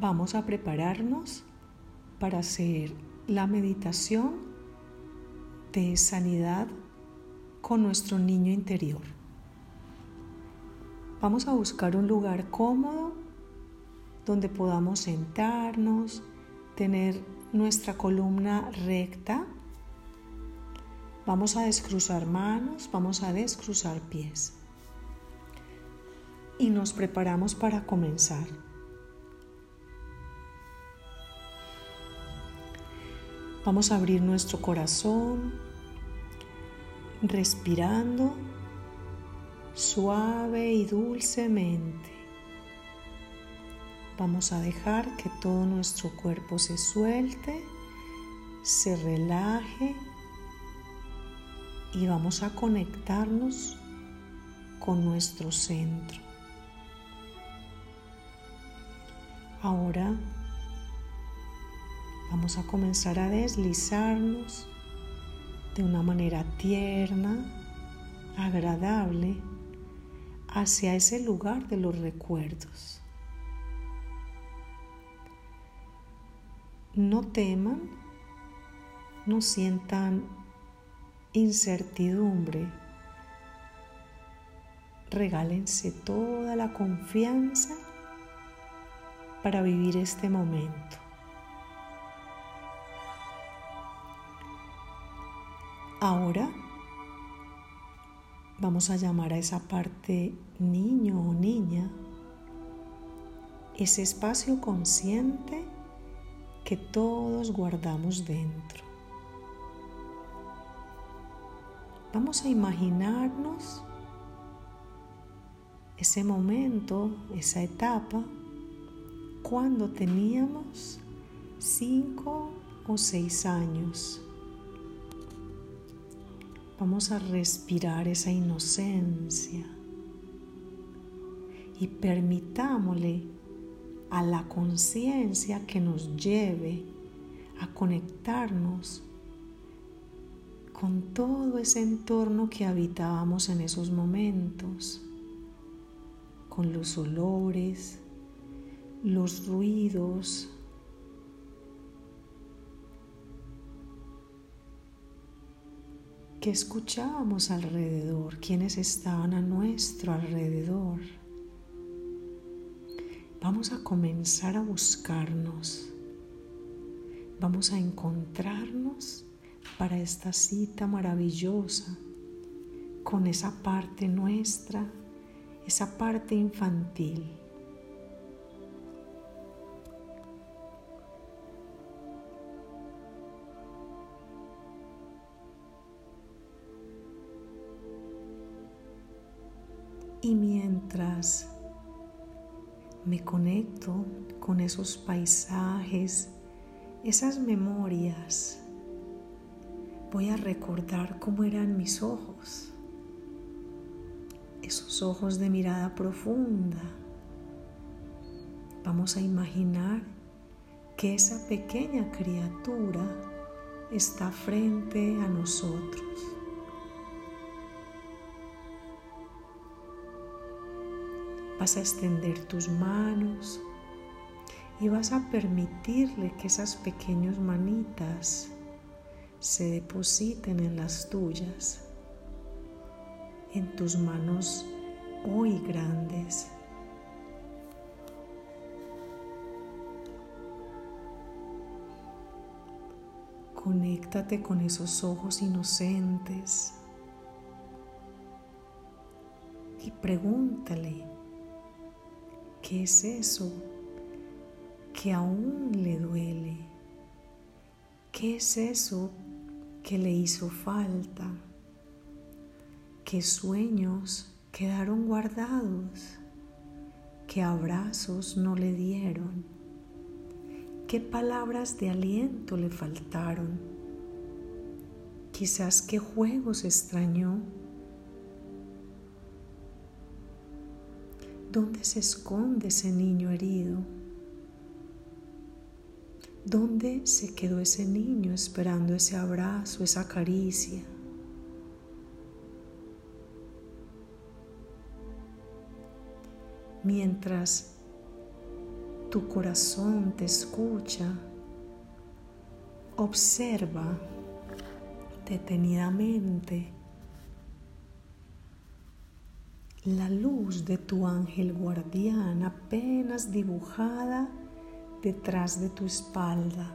vamos a prepararnos para hacer la meditación de sanidad con nuestro niño interior. Vamos a buscar un lugar cómodo donde podamos sentarnos, tener nuestra columna recta. Vamos a descruzar manos, vamos a descruzar pies. Y nos preparamos para comenzar. Vamos a abrir nuestro corazón, respirando suave y dulcemente. Vamos a dejar que todo nuestro cuerpo se suelte, se relaje y vamos a conectarnos con nuestro centro. Ahora Vamos a comenzar a deslizarnos de una manera tierna, agradable, hacia ese lugar de los recuerdos. No teman, no sientan incertidumbre. Regálense toda la confianza para vivir este momento. Ahora vamos a llamar a esa parte niño o niña, ese espacio consciente que todos guardamos dentro. Vamos a imaginarnos ese momento, esa etapa, cuando teníamos cinco o seis años. Vamos a respirar esa inocencia y permitámosle a la conciencia que nos lleve a conectarnos con todo ese entorno que habitábamos en esos momentos, con los olores, los ruidos, ¿Qué escuchábamos alrededor? ¿Quiénes estaban a nuestro alrededor? Vamos a comenzar a buscarnos. Vamos a encontrarnos para esta cita maravillosa con esa parte nuestra, esa parte infantil Y mientras me conecto con esos paisajes, esas memorias, voy a recordar cómo eran mis ojos, esos ojos de mirada profunda. Vamos a imaginar que esa pequeña criatura está frente a nosotros. Vas a extender tus manos y vas a permitirle que esas pequeñas manitas se depositen en las tuyas, en tus manos hoy grandes. Conéctate con esos ojos inocentes y pregúntale ¿Qué es eso que aún le duele? ¿Qué es eso que le hizo falta? ¿Qué sueños quedaron guardados? ¿Qué abrazos no le dieron? ¿Qué palabras de aliento le faltaron? Quizás qué juegos extrañó ¿Dónde se esconde ese niño herido? ¿Dónde se quedó ese niño esperando ese abrazo, esa caricia? Mientras tu corazón te escucha. Observa detenidamente la luz de tu ángel guardián apenas dibujada detrás de tu espalda,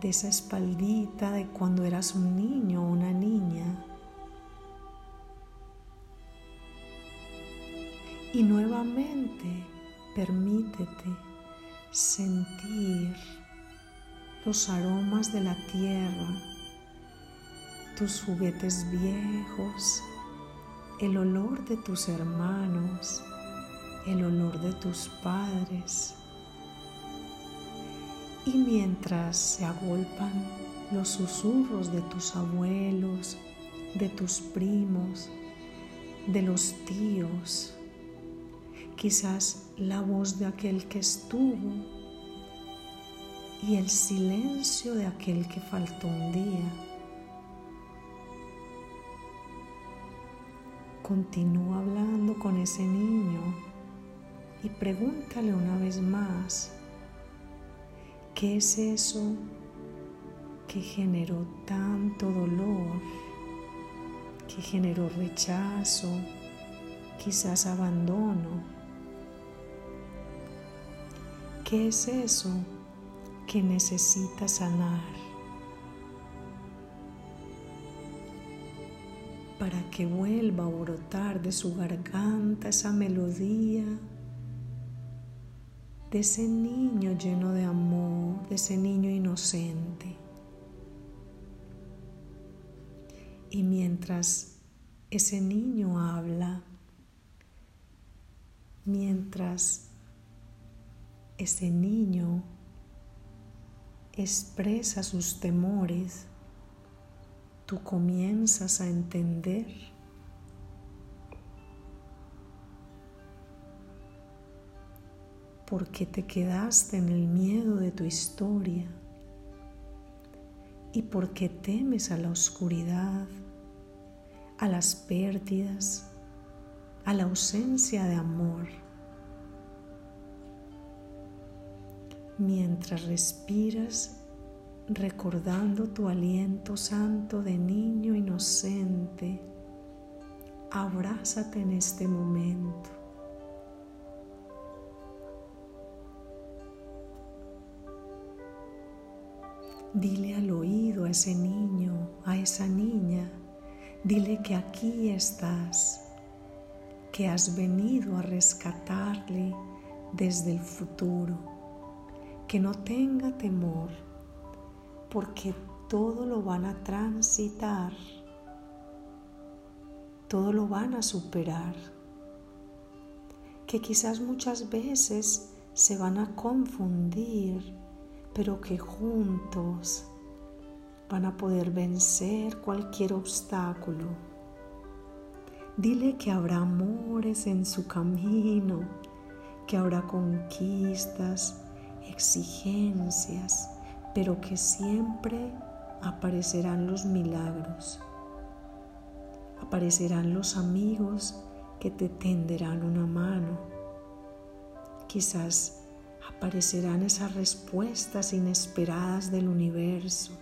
de esa espaldita de cuando eras un niño o una niña. Y nuevamente permítete sentir los aromas de la tierra, tus juguetes viejos, el olor de tus hermanos, el olor de tus padres. Y mientras se agolpan los susurros de tus abuelos, de tus primos, de los tíos, quizás la voz de aquel que estuvo y el silencio de aquel que faltó un día. Continúa hablando con ese niño y pregúntale una vez más, ¿qué es eso que generó tanto dolor, que generó rechazo, quizás abandono? ¿Qué es eso que necesita sanar para que vuelva a brotar de su garganta esa melodía de ese niño lleno de amor, de ese niño inocente? Y mientras ese niño habla, mientras ese niño expresa sus temores, tú comienzas a entender por qué te quedaste en el miedo de tu historia y por qué temes a la oscuridad, a las pérdidas, a la ausencia de amor. mientras respiras recordando tu aliento santo de niño inocente. Abrázate en este momento. Dile al oído a ese niño, a esa niña, dile que aquí estás, que has venido a rescatarle desde el futuro que no tenga temor, porque todo lo van a transitar, todo lo van a superar, que quizás muchas veces se van a confundir, pero que juntos van a poder vencer cualquier obstáculo. Dile que habrá amores en su camino, que habrá conquistas, exigencias, pero que siempre aparecerán los milagros. Aparecerán los amigos que te tenderán una mano. Quizás aparecerán esas respuestas inesperadas del universo.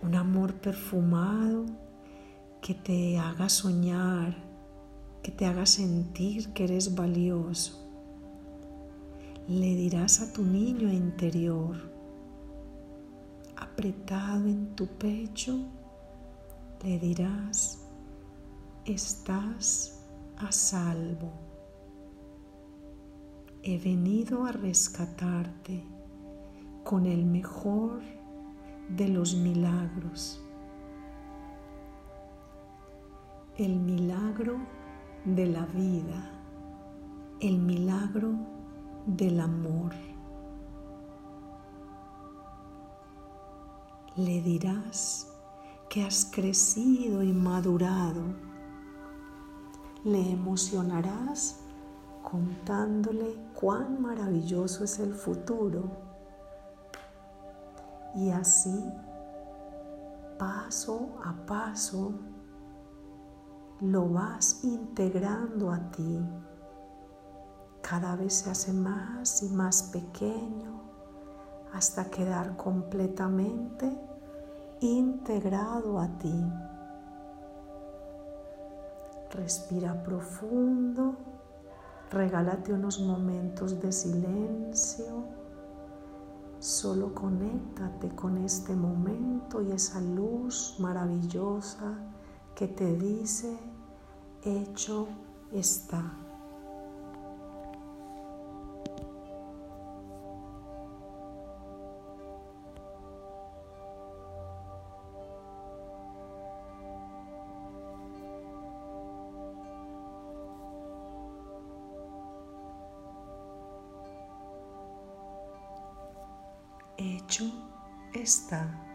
Un amor perfumado que te haga soñar, que te haga sentir que eres valioso le dirás a tu niño interior, apretado en tu pecho, le dirás, estás a salvo. He venido a rescatarte con el mejor de los milagros. El milagro de la vida, el milagro del amor. Le dirás que has crecido y madurado. Le emocionarás contándole cuán maravilloso es el futuro. Y así, paso a paso, lo vas integrando a ti cada vez se hace más y más pequeño hasta quedar completamente integrado a ti. Respira profundo, regálate unos momentos de silencio, solo conéctate con este momento y esa luz maravillosa que te dice, hecho está. Está.